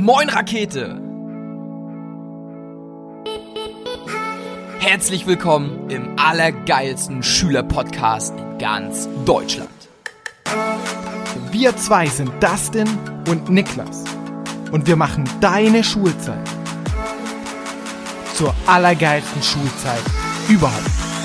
Moin Rakete! Herzlich willkommen im allergeilsten Schülerpodcast in ganz Deutschland. Wir zwei sind Dustin und Niklas und wir machen deine Schulzeit zur allergeilsten Schulzeit überhaupt.